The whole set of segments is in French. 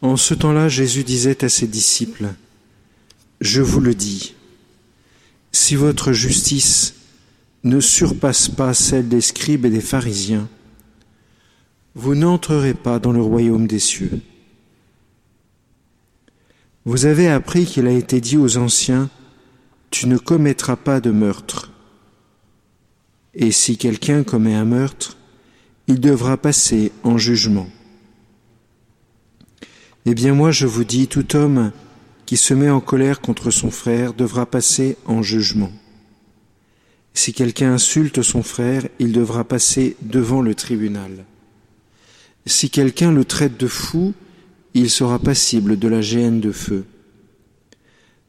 En ce temps-là, Jésus disait à ses disciples, Je vous le dis, si votre justice ne surpasse pas celle des scribes et des pharisiens, vous n'entrerez pas dans le royaume des cieux. Vous avez appris qu'il a été dit aux anciens, Tu ne commettras pas de meurtre. Et si quelqu'un commet un meurtre, il devra passer en jugement. Eh bien moi je vous dis, tout homme qui se met en colère contre son frère devra passer en jugement. Si quelqu'un insulte son frère, il devra passer devant le tribunal. Si quelqu'un le traite de fou, il sera passible de la géhenne de feu.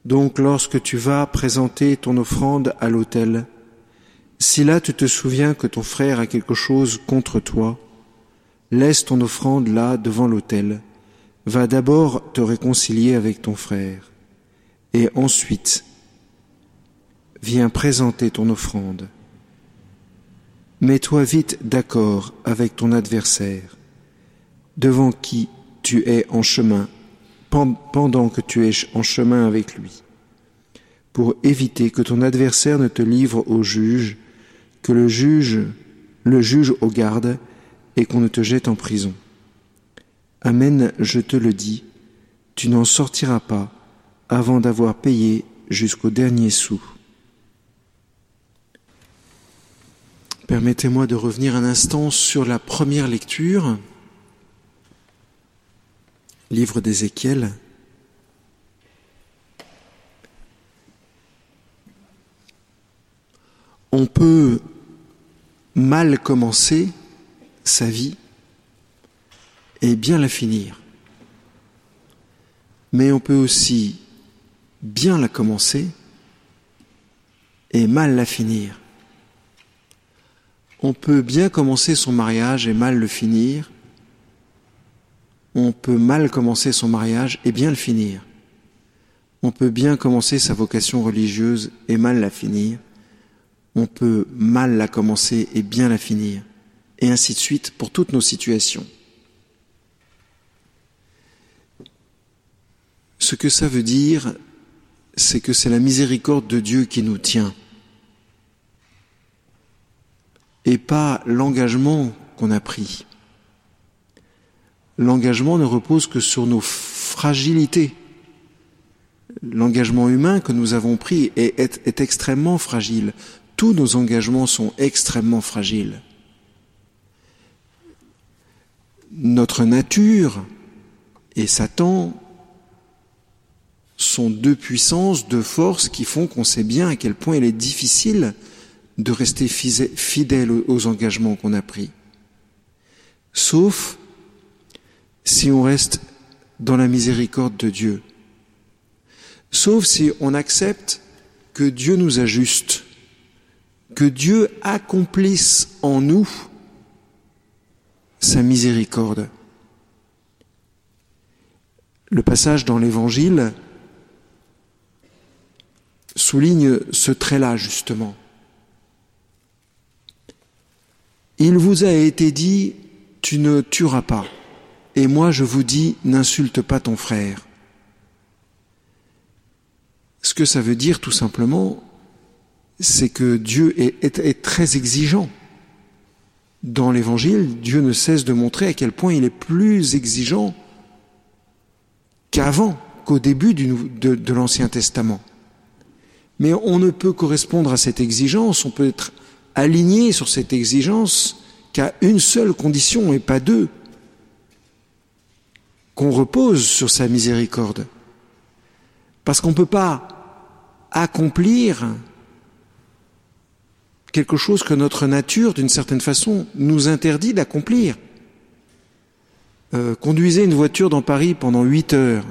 Donc lorsque tu vas présenter ton offrande à l'autel, si là tu te souviens que ton frère a quelque chose contre toi, laisse ton offrande là devant l'autel va d'abord te réconcilier avec ton frère, et ensuite viens présenter ton offrande. Mets-toi vite d'accord avec ton adversaire, devant qui tu es en chemin, pendant que tu es en chemin avec lui, pour éviter que ton adversaire ne te livre au juge, que le juge le juge au garde et qu'on ne te jette en prison. Amen, je te le dis, tu n'en sortiras pas avant d'avoir payé jusqu'au dernier sou. Permettez-moi de revenir un instant sur la première lecture, livre d'Ézéchiel. On peut mal commencer sa vie et bien la finir. Mais on peut aussi bien la commencer et mal la finir. On peut bien commencer son mariage et mal le finir. On peut mal commencer son mariage et bien le finir. On peut bien commencer sa vocation religieuse et mal la finir. On peut mal la commencer et bien la finir. Et ainsi de suite pour toutes nos situations. Ce que ça veut dire, c'est que c'est la miséricorde de Dieu qui nous tient et pas l'engagement qu'on a pris. L'engagement ne repose que sur nos fragilités. L'engagement humain que nous avons pris est, extrêmement fragile. Tous nos engagements sont extrêmement fragiles. Notre nature et Satan sont deux puissances, deux forces qui font qu'on sait bien à quel point il est difficile de rester fidèle aux engagements qu'on a pris. Sauf si on reste dans la miséricorde de Dieu. Sauf si on accepte que Dieu nous ajuste, que Dieu accomplisse en nous sa miséricorde. Le passage dans l'Évangile souligne ce trait-là, justement. Il vous a été dit, tu ne tueras pas. Et moi, je vous dis, n'insulte pas ton frère. Ce que ça veut dire, tout simplement, c'est que Dieu est, très exigeant. Dans l'Évangile, Dieu ne cesse de montrer à quel point il est plus exigeant qu'avant, qu'au début de l'Ancien Testament. Mais on ne peut correspondre à cette exigence, on peut être aligné sur cette exigence qu'à une seule condition et pas deux, qu'on repose sur sa miséricorde. Parce qu'on ne peut pas accomplir quelque chose que notre nature, d'une certaine façon, nous interdit d'accomplir. Euh, conduisez une voiture dans Paris pendant huit heures.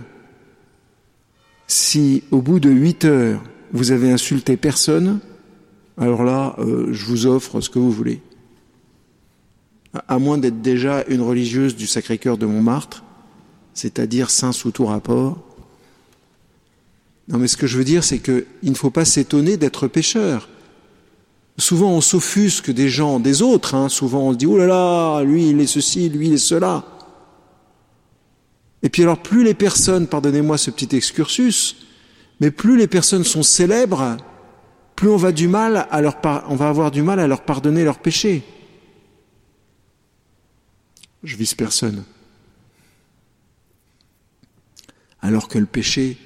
Si au bout de huit heures, vous avez insulté personne, alors là, euh, je vous offre ce que vous voulez. À moins d'être déjà une religieuse du Sacré-Cœur de Montmartre, c'est-à-dire saint sous tout rapport. Non, mais ce que je veux dire, c'est qu'il ne faut pas s'étonner d'être pécheur. Souvent, on s'offusque des gens, des autres. Hein. Souvent, on se dit, oh là là, lui, il est ceci, lui, il est cela. Et puis alors, plus les personnes, pardonnez-moi ce petit excursus, mais plus les personnes sont célèbres, plus on va, avoir du mal à leur pardonner leurs péchés. Je vise personne. Alors que le péché,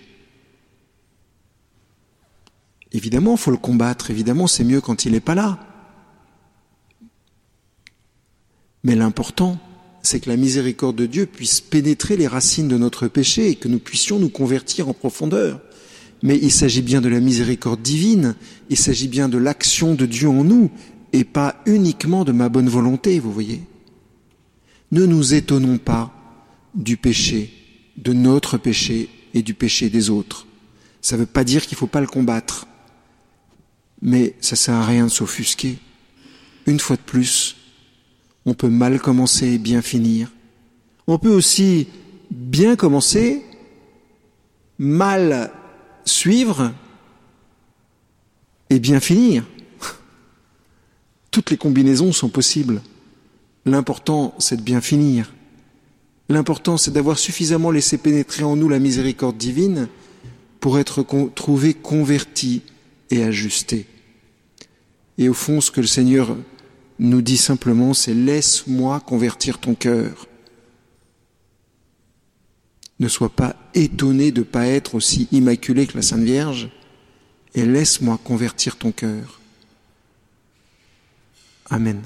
évidemment, il faut le combattre, évidemment, c'est mieux quand il n'est pas là. Mais l'important, c'est que la miséricorde de Dieu puisse pénétrer les racines de notre péché et que nous puissions nous convertir en profondeur. Mais il s'agit bien de la miséricorde divine, il s'agit bien de l'action de Dieu en nous, et pas uniquement de ma bonne volonté, vous voyez. Ne nous étonnons pas du péché, de notre péché et du péché des autres. Ça ne veut pas dire qu'il ne faut pas le combattre, mais ça sert à rien de s'offusquer. Une fois de plus, on peut mal commencer et bien finir. On peut aussi bien commencer, mal suivre et bien finir. Toutes les combinaisons sont possibles. L'important, c'est de bien finir. L'important, c'est d'avoir suffisamment laissé pénétrer en nous la miséricorde divine pour être trouvé converti et ajusté. Et au fond, ce que le Seigneur nous dit simplement, c'est laisse-moi convertir ton cœur. Ne sois pas étonné de ne pas être aussi immaculé que la Sainte Vierge, et laisse-moi convertir ton cœur. Amen.